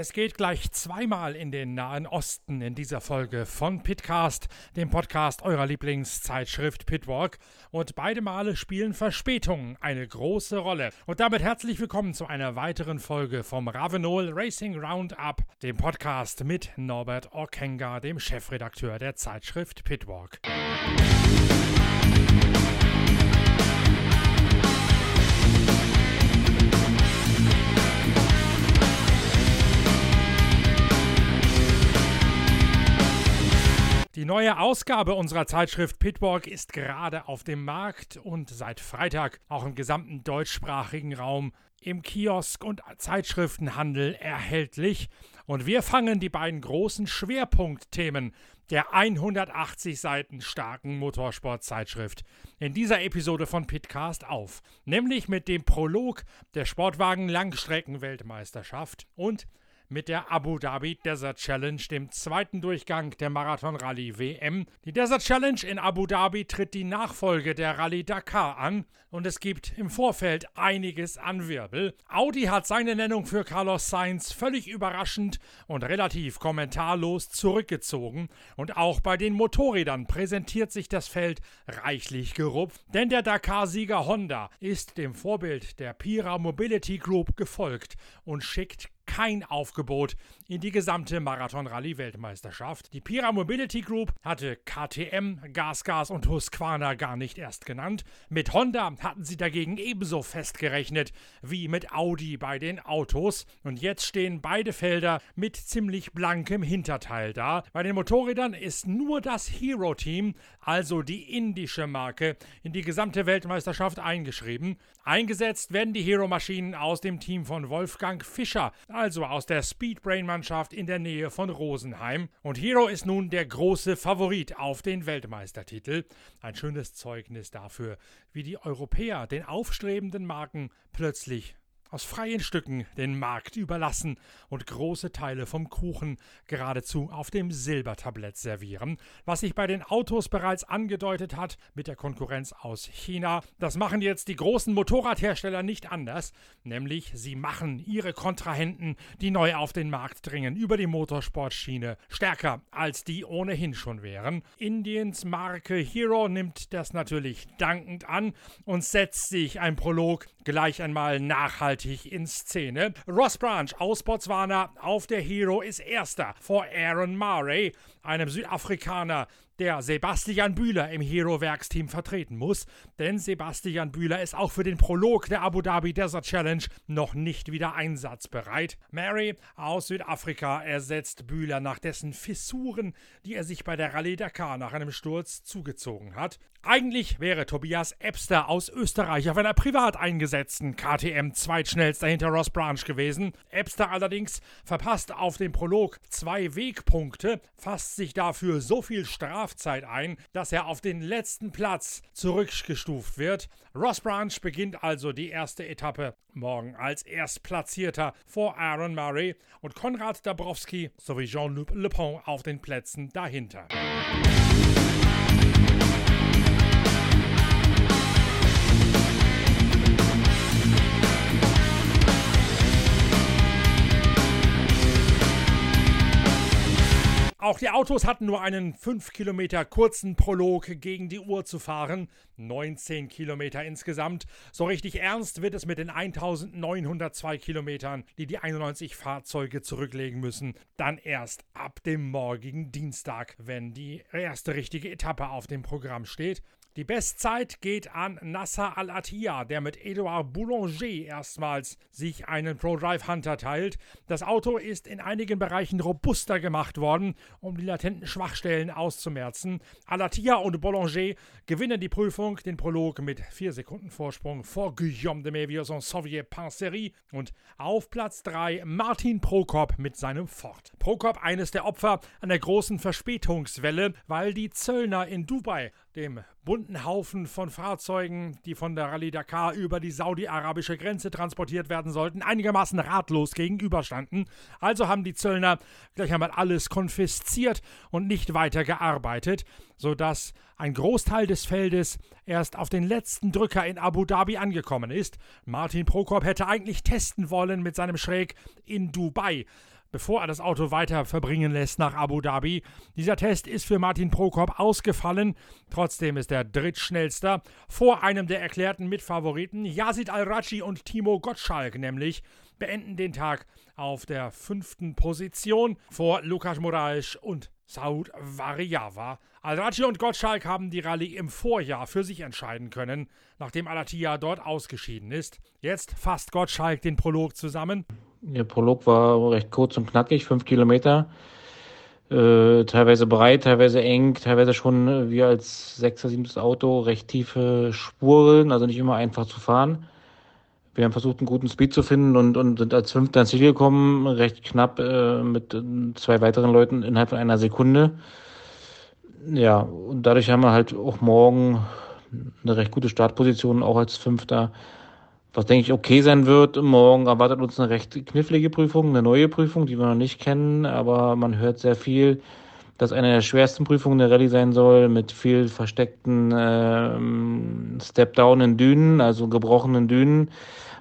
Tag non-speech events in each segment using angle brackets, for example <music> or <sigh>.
Es geht gleich zweimal in den Nahen Osten in dieser Folge von Pitcast, dem Podcast eurer Lieblingszeitschrift Pitwalk. Und beide Male spielen Verspätungen eine große Rolle. Und damit herzlich willkommen zu einer weiteren Folge vom Ravenol Racing Roundup, dem Podcast mit Norbert Orkenga, dem Chefredakteur der Zeitschrift Pitwalk. Die neue Ausgabe unserer Zeitschrift Pitwalk ist gerade auf dem Markt und seit Freitag auch im gesamten deutschsprachigen Raum im Kiosk und Zeitschriftenhandel erhältlich. Und wir fangen die beiden großen Schwerpunktthemen der 180 Seiten starken Motorsportzeitschrift in dieser Episode von Pitcast auf, nämlich mit dem Prolog der Sportwagen Langstrecken-Weltmeisterschaft und mit der Abu Dhabi Desert Challenge, dem zweiten Durchgang der Marathon Rallye WM. Die Desert Challenge in Abu Dhabi tritt die Nachfolge der Rallye Dakar an und es gibt im Vorfeld einiges an Wirbel. Audi hat seine Nennung für Carlos Sainz völlig überraschend und relativ kommentarlos zurückgezogen und auch bei den Motorrädern präsentiert sich das Feld reichlich gerupft, denn der Dakar-Sieger Honda ist dem Vorbild der Pira Mobility Group gefolgt und schickt kein Aufgebot in die gesamte Marathon-Rallye-Weltmeisterschaft. Die Pira Mobility Group hatte KTM, GasGas und Husqvarna gar nicht erst genannt. Mit Honda hatten sie dagegen ebenso festgerechnet wie mit Audi bei den Autos. Und jetzt stehen beide Felder mit ziemlich blankem Hinterteil da. Bei den Motorrädern ist nur das Hero-Team, also die indische Marke, in die gesamte Weltmeisterschaft eingeschrieben. Eingesetzt werden die Hero-Maschinen aus dem Team von Wolfgang Fischer, also aus der Speedbrain-Mannschaft in der Nähe von Rosenheim. Und Hero ist nun der große Favorit auf den Weltmeistertitel. Ein schönes Zeugnis dafür, wie die Europäer den aufstrebenden Marken plötzlich aus freien Stücken den Markt überlassen und große Teile vom Kuchen geradezu auf dem Silbertablett servieren, was sich bei den Autos bereits angedeutet hat mit der Konkurrenz aus China. Das machen jetzt die großen Motorradhersteller nicht anders, nämlich sie machen ihre Kontrahenten, die neu auf den Markt dringen, über die Motorsportschiene stärker als die ohnehin schon wären. Indiens Marke Hero nimmt das natürlich dankend an und setzt sich ein Prolog gleich einmal nachhaltig nachhaltig in Szene. Ross Branch aus Botswana auf der Hero ist erster vor Aaron Murray, einem Südafrikaner, der Sebastian Bühler im Hero-Werksteam vertreten muss, denn Sebastian Bühler ist auch für den Prolog der Abu Dhabi Desert Challenge noch nicht wieder einsatzbereit. Mary aus Südafrika ersetzt Bühler nach dessen Fissuren, die er sich bei der Rallye Dakar nach einem Sturz zugezogen hat. Eigentlich wäre Tobias Ebster aus Österreich auf einer privat eingesetzten KTM zweitschnellster hinter Ross Branch gewesen. Ebster allerdings verpasst auf dem Prolog zwei Wegpunkte, fasst sich dafür so viel Strafe Strafzeit ein, dass er auf den letzten Platz zurückgestuft wird. Ross Branch beginnt also die erste Etappe morgen als Erstplatzierter vor Aaron Murray und Konrad Dabrowski sowie Jean-Luc Le Pont auf den Plätzen dahinter. Auch die Autos hatten nur einen 5 Kilometer kurzen Prolog gegen die Uhr zu fahren. 19 Kilometer insgesamt. So richtig ernst wird es mit den 1902 Kilometern, die die 91 Fahrzeuge zurücklegen müssen. Dann erst ab dem morgigen Dienstag, wenn die erste richtige Etappe auf dem Programm steht. Die Bestzeit geht an Nasser Al-Attiyah, der mit Edouard Boulanger erstmals sich einen ProDrive Hunter teilt. Das Auto ist in einigen Bereichen robuster gemacht worden, um die latenten Schwachstellen auszumerzen. Al-Attiyah und Boulanger gewinnen die Prüfung, den Prolog mit 4 Sekunden Vorsprung vor Guillaume de Mévius und Soviet Pincerie und auf Platz 3 Martin Prokop mit seinem Ford. Prokop eines der Opfer an der großen Verspätungswelle, weil die Zöllner in Dubai dem bunten Haufen von Fahrzeugen, die von der Rallye Dakar über die saudi-arabische Grenze transportiert werden sollten, einigermaßen ratlos gegenüberstanden. Also haben die Zöllner gleich einmal alles konfisziert und nicht weiter gearbeitet, sodass ein Großteil des Feldes erst auf den letzten Drücker in Abu Dhabi angekommen ist. Martin Prokop hätte eigentlich testen wollen mit seinem Schräg in Dubai bevor er das Auto weiter verbringen lässt nach Abu Dhabi. Dieser Test ist für Martin Prokop ausgefallen. Trotzdem ist er drittschnellster vor einem der erklärten Mitfavoriten. Yazid Al-Raji und Timo Gottschalk nämlich beenden den Tag auf der fünften Position vor Lukas Moraes und Saud Variava. Al-Raji und Gottschalk haben die Rallye im Vorjahr für sich entscheiden können, nachdem Alatia dort ausgeschieden ist. Jetzt fasst Gottschalk den Prolog zusammen. Der Prolog war recht kurz und knackig, fünf Kilometer. Äh, teilweise breit, teilweise eng, teilweise schon äh, wie als sechster, siebtes Auto recht tiefe Spuren, also nicht immer einfach zu fahren. Wir haben versucht, einen guten Speed zu finden und, und sind als Fünfter ins Ziel gekommen, recht knapp äh, mit zwei weiteren Leuten innerhalb von einer Sekunde. Ja, und dadurch haben wir halt auch morgen eine recht gute Startposition, auch als Fünfter was denke ich okay sein wird. Morgen erwartet uns eine recht knifflige Prüfung, eine neue Prüfung, die wir noch nicht kennen, aber man hört sehr viel, dass eine der schwersten Prüfungen der Rallye sein soll, mit viel versteckten ähm, Step-Down in Dünen, also gebrochenen Dünen,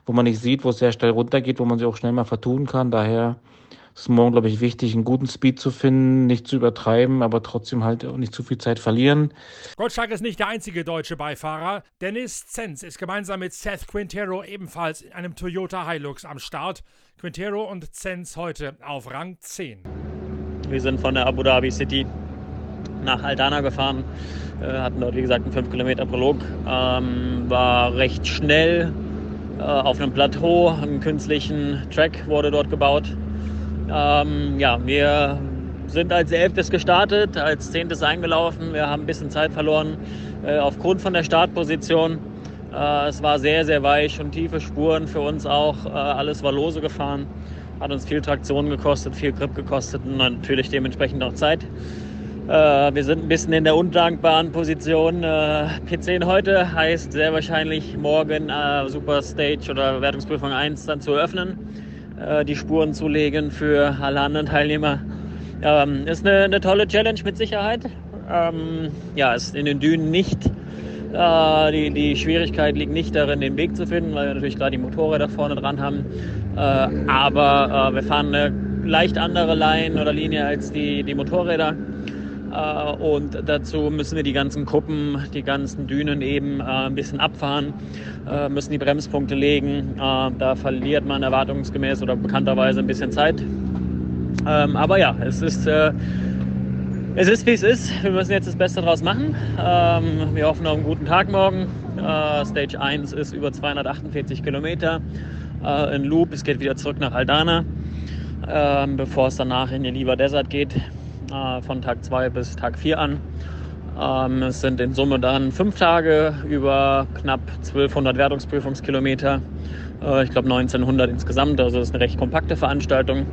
wo man nicht sieht, wo es sehr schnell runtergeht, wo man sich auch schnell mal vertun kann. Daher ist morgen, glaube ich, wichtig, einen guten Speed zu finden, nicht zu übertreiben, aber trotzdem halt nicht zu viel Zeit verlieren. Goldschlag ist nicht der einzige deutsche Beifahrer. Dennis Zenz ist gemeinsam mit Seth Quintero ebenfalls in einem Toyota Hilux am Start. Quintero und Zenz heute auf Rang 10. Wir sind von der Abu Dhabi City nach Aldana gefahren, äh, hatten dort wie gesagt einen 5 Kilometer Prolog, ähm, war recht schnell äh, auf einem Plateau, einen künstlichen Track wurde dort gebaut, ähm, ja, wir sind als Elftes gestartet, als Zehntes eingelaufen. Wir haben ein bisschen Zeit verloren äh, aufgrund von der Startposition. Äh, es war sehr, sehr weich und tiefe Spuren für uns auch. Äh, alles war lose gefahren. Hat uns viel Traktion gekostet, viel Grip gekostet und natürlich dementsprechend auch Zeit. Äh, wir sind ein bisschen in der undankbaren Position. Äh, P10 heute heißt sehr wahrscheinlich morgen äh, Super Stage oder Wertungsprüfung 1 dann zu eröffnen äh, die Spuren zulegen für alle anderen Teilnehmer. Ähm, ist eine, eine, tolle Challenge mit Sicherheit. Ähm, ja, ist in den Dünen nicht. Äh, die, die Schwierigkeit liegt nicht darin, den Weg zu finden, weil wir natürlich gerade die Motorräder vorne dran haben. Äh, aber äh, wir fahren eine leicht andere Line oder Linie als die, die Motorräder. Äh, und dazu müssen wir die ganzen Kuppen, die ganzen Dünen eben äh, ein bisschen abfahren, äh, müssen die Bremspunkte legen. Da verliert man erwartungsgemäß oder bekannterweise ein bisschen Zeit. Ähm, aber ja, es ist, es ist wie es ist. Wir müssen jetzt das Beste draus machen. Ähm, wir hoffen auf einen guten Tag morgen. Stage 1 ist über 248 Kilometer in Loop. Es geht wieder zurück nach Aldana, ähm, bevor es danach in den Liva Desert geht äh, von Tag 2 bis Tag 4 an. Ähm, es sind in Summe dann fünf Tage über knapp 1200 Wertungsprüfungskilometer. Äh, ich glaube 1900 insgesamt, also es ist eine recht kompakte Veranstaltung.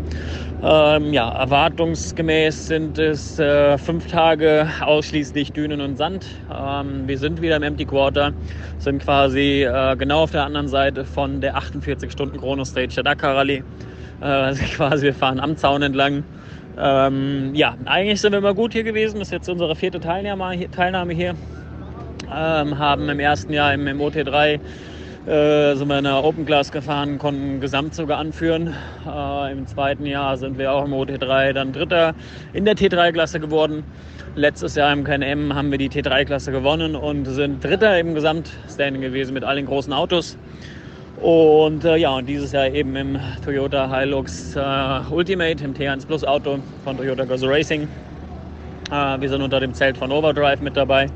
Ähm, ja, erwartungsgemäß sind es äh, fünf Tage ausschließlich Dünen und Sand. Ähm, wir sind wieder im Empty Quarter, sind quasi äh, genau auf der anderen Seite von der 48 Stunden Chrono Stage der Dakar Rallye. Äh, also <laughs> quasi wir fahren am Zaun entlang ähm, ja, eigentlich sind wir immer gut hier gewesen. Das ist jetzt unsere vierte Teilnahme hier. Teilnahme hier. Haben im ersten Jahr im, im OT3 äh, sind wir in der Open Class gefahren, konnten Gesamt anführen. Äh, Im zweiten Jahr sind wir auch im OT3 dann Dritter in der T3-Klasse geworden. Letztes Jahr im KNM haben wir die T3-Klasse gewonnen und sind Dritter im Gesamtstanding gewesen mit allen großen Autos. Und äh, ja, und dieses Jahr eben im Toyota Hilux äh, Ultimate, im T1 Plus Auto von Toyota Gazoo Racing. Äh, wir sind unter dem Zelt von Overdrive mit dabei,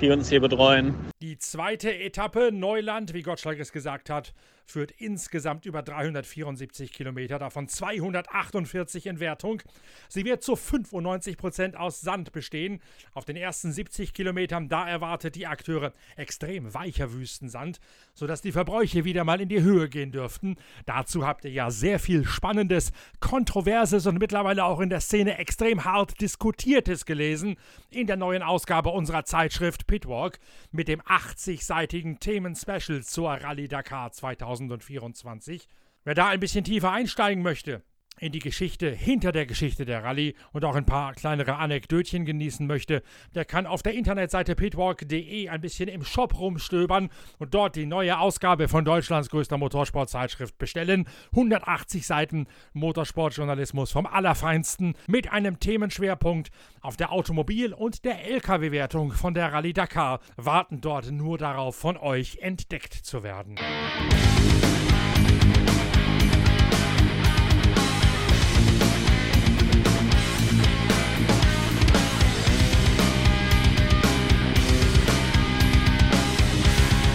die uns hier betreuen. Die zweite Etappe Neuland, wie Gottschalk es gesagt hat, führt insgesamt über 374 Kilometer, davon 248 in Wertung. Sie wird zu 95 Prozent aus Sand bestehen. Auf den ersten 70 Kilometern, da erwartet die Akteure extrem weicher Wüstensand, sodass die Verbräuche wieder mal in die Höhe gehen dürften. Dazu habt ihr ja sehr viel Spannendes, Kontroverses und mittlerweile auch in der Szene extrem hart Diskutiertes gelesen in der neuen Ausgabe unserer Zeitschrift Pitwalk mit dem 80-seitigen Themen-Special zur Rallye Dakar 2024. Wer da ein bisschen tiefer einsteigen möchte, in die Geschichte hinter der Geschichte der Rallye und auch ein paar kleinere Anekdötchen genießen möchte, der kann auf der Internetseite pitwalk.de ein bisschen im Shop rumstöbern und dort die neue Ausgabe von Deutschlands größter Motorsportzeitschrift bestellen. 180 Seiten Motorsportjournalismus vom Allerfeinsten mit einem Themenschwerpunkt auf der Automobil- und der Lkw-Wertung von der Rallye Dakar warten dort nur darauf, von euch entdeckt zu werden.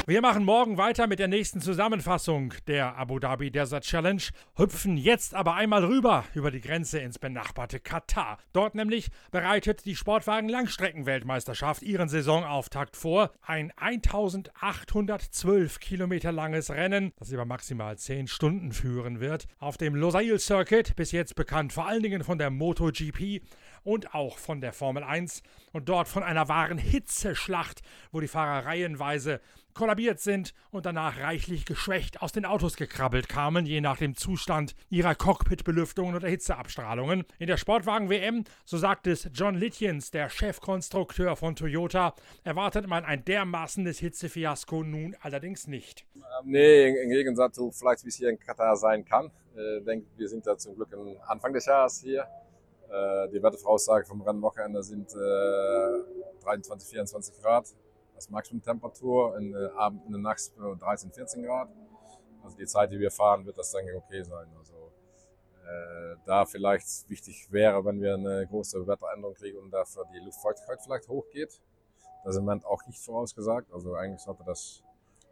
Wir machen morgen weiter mit der nächsten Zusammenfassung der Abu Dhabi Desert Challenge, hüpfen jetzt aber einmal rüber über die Grenze ins benachbarte Katar. Dort nämlich bereitet die Sportwagen Langstreckenweltmeisterschaft ihren Saisonauftakt vor. Ein 1812 Kilometer langes Rennen, das über maximal 10 Stunden führen wird. Auf dem Losail Circuit, bis jetzt bekannt vor allen Dingen von der MotoGP und auch von der Formel 1 und dort von einer wahren Hitzeschlacht, wo die Fahrer reihenweise kollabiert sind und danach reichlich geschwächt aus den Autos gekrabbelt kamen, je nach dem Zustand ihrer Cockpitbelüftungen oder Hitzeabstrahlungen. In der Sportwagen-WM, so sagt es John Litjens, der Chefkonstrukteur von Toyota, erwartet man ein dermaßenes Hitzefiasko nun allerdings nicht. Ähm, nee, im Gegensatz zu vielleicht, wie es hier in Katar sein kann. Ich äh, denke, wir sind da zum Glück am Anfang des Jahres hier. Äh, die Wettervoraussage vom Rennwochenende sind 23, 24 Grad als Maximumtemperatur, in der Abend, in der Nacht 13, 14 Grad. Also die Zeit, die wir fahren, wird das, denke ich, okay sein. Also äh, da vielleicht wichtig wäre, wenn wir eine große Wetteränderung kriegen und dafür die Luftfeuchtigkeit vielleicht hochgeht. Das ist im Moment auch nicht vorausgesagt. Also eigentlich sollte das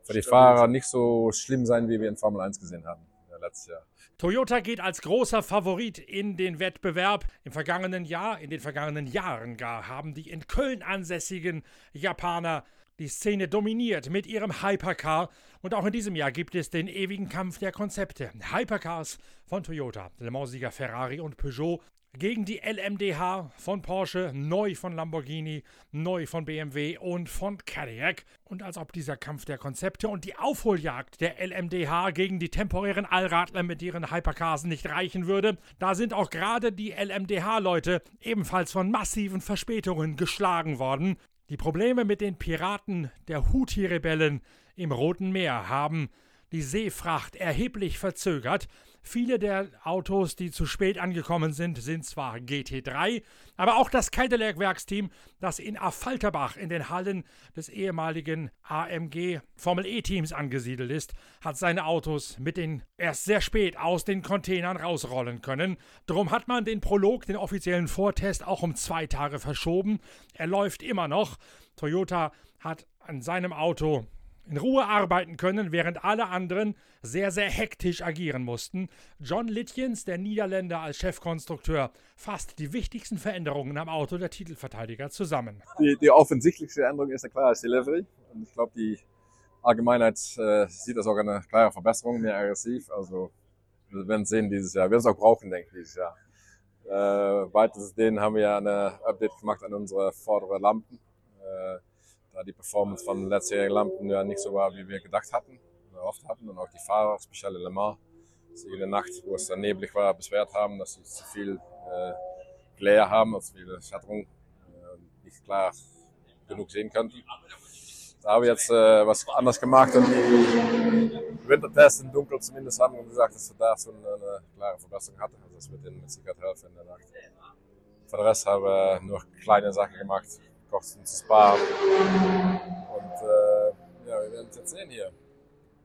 für die Fahrer nicht so schlimm sein, wie wir in Formel 1 gesehen haben ja, letztes Jahr. Toyota geht als großer Favorit in den Wettbewerb. Im vergangenen Jahr, in den vergangenen Jahren gar, haben die in Köln ansässigen Japaner die Szene dominiert mit ihrem Hypercar und auch in diesem Jahr gibt es den ewigen Kampf der Konzepte. Hypercars von Toyota, Le Mans-Sieger Ferrari und Peugeot gegen die LMDH von Porsche, neu von Lamborghini, neu von BMW und von Cadillac. Und als ob dieser Kampf der Konzepte und die Aufholjagd der LMDH gegen die temporären Allradler mit ihren Hypercars nicht reichen würde, da sind auch gerade die LMDH-Leute ebenfalls von massiven Verspätungen geschlagen worden. Die Probleme mit den Piraten der Houthi-Rebellen im Roten Meer haben die Seefracht erheblich verzögert. Viele der Autos, die zu spät angekommen sind, sind zwar GT3, aber auch das Cadillac-Werksteam, das in Affalterbach in den Hallen des ehemaligen AMG Formel E-Teams angesiedelt ist, hat seine Autos mit den erst sehr spät aus den Containern rausrollen können. Drum hat man den Prolog, den offiziellen Vortest, auch um zwei Tage verschoben. Er läuft immer noch. Toyota hat an seinem Auto in Ruhe arbeiten können, während alle anderen sehr, sehr hektisch agieren mussten. John Litjens, der Niederländer als Chefkonstrukteur, fasst die wichtigsten Veränderungen am Auto der Titelverteidiger zusammen. Die, die offensichtlichste Änderung ist eine klare Delivery. Und ich glaube, die Allgemeinheit äh, sieht das auch eine klare Verbesserung, mehr aggressiv. Also wir werden sehen dieses Jahr. Wir werden es auch brauchen, denke ich, dieses Jahr. Äh, weiters denen haben wir ja eine Update gemacht an unsere vorderen Lampen. Äh, da die Performance von letztjährigen Lampen ja nicht so war, wie wir gedacht hatten oder oft hatten. Und auch die Fahrer, speziell Le Mans, sich in der Nacht, wo es dann neblig war, beschwert haben, dass sie zu viel äh, Glare haben, also viele Schatterung äh, nicht klar genug sehen könnten. Da haben wir jetzt äh, was anders gemacht und die Wintertests im Dunkeln zumindest haben gesagt, dass wir da so eine, klare Verbesserung hatten. Also das wird ihnen mit Sicherheit helfen in der Nacht. Für den Rest haben wir nur kleine Sachen gemacht, Kosten zu sparen. Und äh, ja, wir werden es jetzt sehen hier.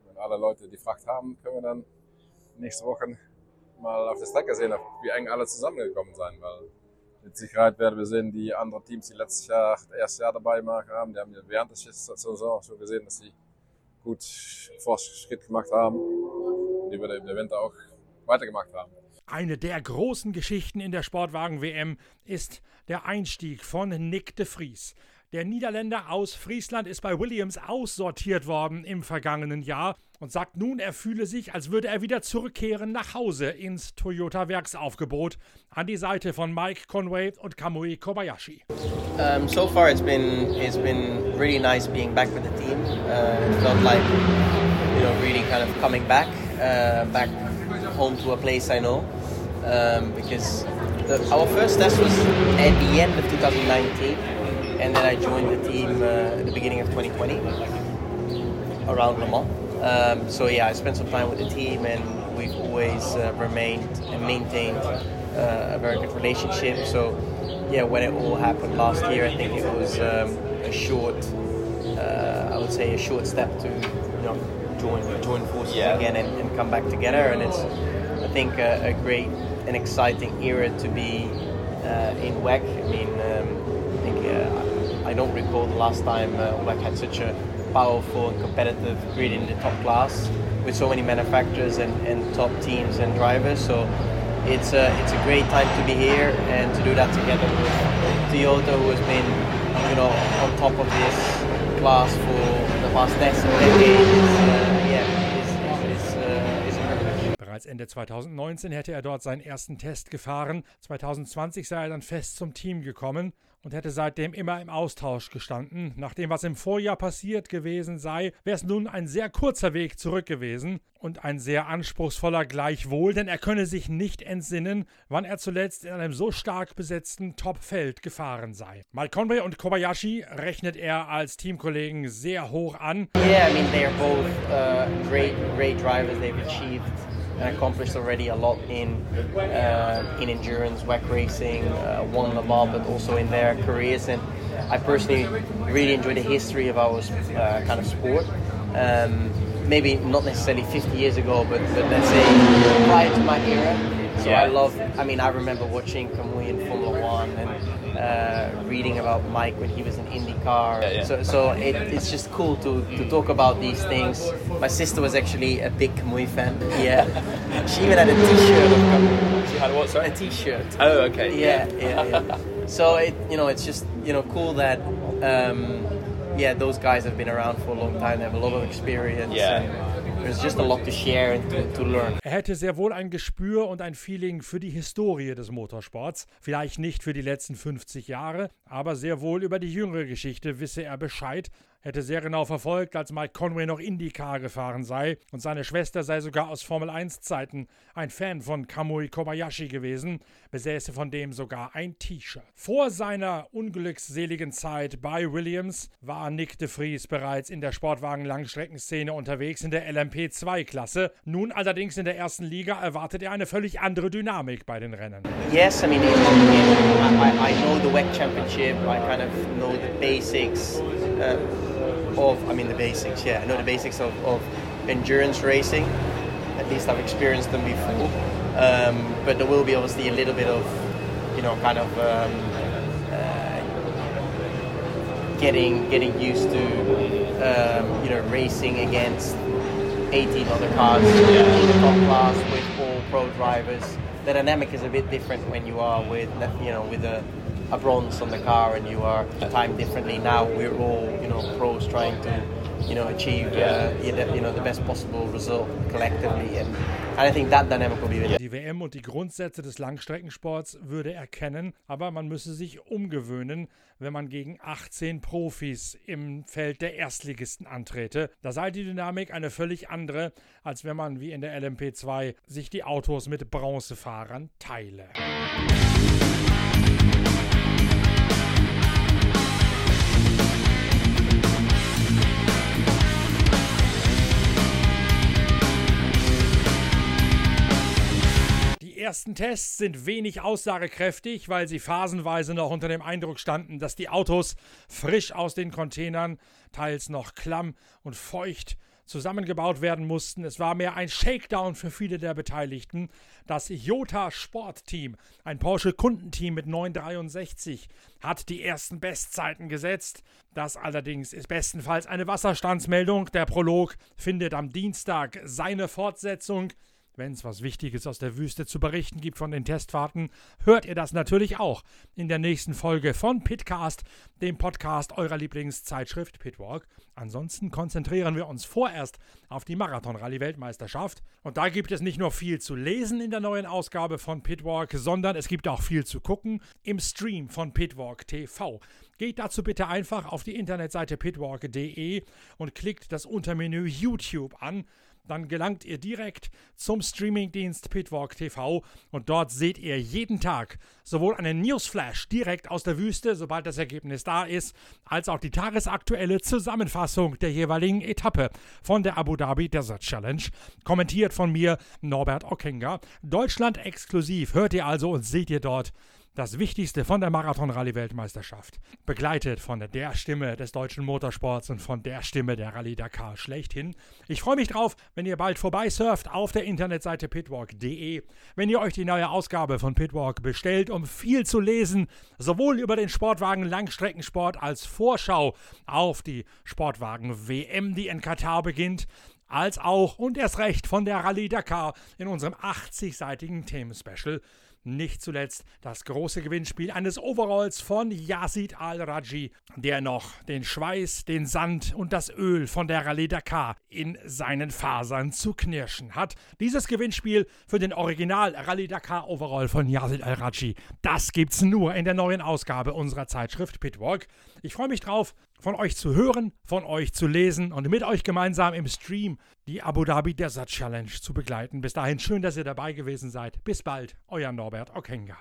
Wenn alle Leute die Fracht haben, können wir dann nächste Woche mal auf der Strecke sehen, wie eng alle zusammengekommen sein. Weil mit Sicherheit werden wir sehen, die anderen Teams, die letztes Jahr, das erste Jahr dabei haben, die haben ja während der Saison schon gesehen, dass sie gut Fortschritt gemacht haben, die wir im Event auch weitergemacht haben. Eine der großen Geschichten in der Sportwagen-WM ist der Einstieg von Nick de Vries. Der Niederländer aus Friesland ist bei Williams aussortiert worden im vergangenen Jahr und sagt nun, er fühle sich, als würde er wieder zurückkehren nach Hause ins Toyota Werksaufgebot an die Seite von Mike Conway und Kamui Kobayashi. Um, so far it's been it's been really nice being back with the team. Uh, it felt like you know really kind of coming back uh, back home to a place I know um, because the, our first test was at the end of 2019 and then I joined the team uh, at the beginning of 2020 around Le Mans. Um, so yeah, I spent some time with the team, and we've always uh, remained and maintained uh, a very good relationship. So yeah, when it all happened last year, I think it was um, a short, uh, I would say, a short step to join join forces yeah. again and, and, come back together. And it's I think a, a great and exciting era to be uh, in WEC. I mean, um, I think uh, I don't recall the last time uh, WEC had such a powerful and competitive grid in the top class with so many manufacturers and, and top teams and drivers. So it's a, it's a great time to be here and to do that together with Toyota, who has been you know on top of this class for the past decade. Bereits Ende 2019 hätte er dort seinen ersten Test gefahren. 2020 sei er dann fest zum Team gekommen und hätte seitdem immer im Austausch gestanden. Nach dem, was im Vorjahr passiert gewesen sei, wäre es nun ein sehr kurzer Weg zurück gewesen und ein sehr anspruchsvoller gleichwohl, denn er könne sich nicht entsinnen, wann er zuletzt in einem so stark besetzten Topfeld gefahren sei. Mike Conway und Kobayashi rechnet er als Teamkollegen sehr hoch an. Yeah, I mean they're both uh, great, great drivers. They've achieved and accomplished already a lot in uh, in endurance, WEC racing, uh, won Le Mans, but also in their careers. And I personally really enjoy the history of our uh, kind of sport. Um, maybe not necessarily 50 years ago, but, but let's say prior to my era. So yeah. I love. I mean, I remember watching Kamui in Formula One and uh, reading about Mike when he was in IndyCar. Yeah, yeah. So, so it, it's just cool to, to talk about these things. My sister was actually a big Kamui fan. Yeah, <laughs> she even had a T-shirt. She had what? Sorry, a T-shirt. Oh, okay. Yeah, yeah. yeah, so it, you know, it's just you know cool that. Um, yeah, those guys have been around for a long time. They have a lot of experience. Yeah. There's just a lot to share and to, to learn. Er hätte sehr wohl ein Gespür und ein Feeling für die Historie des Motorsports. Vielleicht nicht für die letzten 50 Jahre, aber sehr wohl über die jüngere Geschichte wisse er Bescheid hätte sehr genau verfolgt, als Mike Conway noch IndyCar gefahren sei und seine Schwester sei sogar aus Formel 1 Zeiten ein Fan von Kamui Kobayashi gewesen, besäße von dem sogar ein T-Shirt. Vor seiner unglücksseligen Zeit bei Williams war Nick de Vries bereits in der Sportwagen-Langstreckenszene unterwegs in der LMP2-Klasse. Nun allerdings in der ersten Liga erwartet er eine völlig andere Dynamik bei den Rennen. Yes, I mean, I, I know the WEC Championship, I kind of know the basics. Uh, of, I mean, the basics, yeah. I know the basics of, of endurance racing. At least I've experienced them before. Um, but there will be obviously a little bit of, you know, kind of um, uh, getting getting used to, um, you know, racing against 18 other cars in the top class with all pro drivers. The dynamic is a bit different when you are with, you know, with a a bronze on the car and you are timed differently. Now we're all you know pros trying to you know achieve uh, you know the best possible result collectively and, and I think that dynamic will be Die WM und die Grundsätze des Langstreckensports würde erkennen, aber man müsse sich umgewöhnen, wenn man gegen 18 Profis im Feld der Erstligisten antrete. Da sei die Dynamik eine völlig andere, als wenn man wie in der LMP2 sich die Autos mit Bronzefahrern teile. Ersten Tests sind wenig aussagekräftig, weil sie phasenweise noch unter dem Eindruck standen, dass die Autos frisch aus den Containern, teils noch klamm und feucht, zusammengebaut werden mussten. Es war mehr ein Shakedown für viele der Beteiligten. Das Jota Sportteam, ein Porsche Kundenteam mit 963, hat die ersten Bestzeiten gesetzt. Das allerdings ist bestenfalls eine Wasserstandsmeldung. Der Prolog findet am Dienstag seine Fortsetzung. Wenn es was Wichtiges aus der Wüste zu berichten gibt von den Testfahrten, hört ihr das natürlich auch in der nächsten Folge von Pitcast, dem Podcast eurer Lieblingszeitschrift Pitwalk. Ansonsten konzentrieren wir uns vorerst auf die Marathon-Rallye-Weltmeisterschaft. Und da gibt es nicht nur viel zu lesen in der neuen Ausgabe von Pitwalk, sondern es gibt auch viel zu gucken im Stream von Pitwalk TV. Geht dazu bitte einfach auf die Internetseite pitwalk.de und klickt das Untermenü YouTube an dann gelangt ihr direkt zum Streamingdienst Pitwalk TV und dort seht ihr jeden Tag sowohl einen Newsflash direkt aus der Wüste, sobald das Ergebnis da ist, als auch die tagesaktuelle Zusammenfassung der jeweiligen Etappe von der Abu Dhabi Desert Challenge, kommentiert von mir Norbert Okenga. Deutschland exklusiv hört ihr also und seht ihr dort das Wichtigste von der Marathon-Rallye-Weltmeisterschaft. Begleitet von der Stimme des deutschen Motorsports und von der Stimme der Rallye Dakar schlechthin. Ich freue mich drauf, wenn ihr bald vorbeisurft auf der Internetseite pitwalk.de, wenn ihr euch die neue Ausgabe von Pitwalk bestellt, um viel zu lesen, sowohl über den Sportwagen Langstreckensport als Vorschau auf die Sportwagen WM, die in Katar beginnt, als auch und erst recht von der Rallye Dakar in unserem 80-seitigen Themenspecial nicht zuletzt das große Gewinnspiel eines Overalls von Yazid Al-Raji, der noch den Schweiß, den Sand und das Öl von der Rallye Dakar in seinen Fasern zu knirschen hat. Dieses Gewinnspiel für den Original Rallye Dakar Overall von Yazid Al-Raji, das gibt's nur in der neuen Ausgabe unserer Zeitschrift Pitwalk. Ich freue mich drauf, von euch zu hören, von euch zu lesen und mit euch gemeinsam im Stream die Abu Dhabi Desert Challenge zu begleiten. Bis dahin schön, dass ihr dabei gewesen seid. Bis bald, euer Norbert Okenga.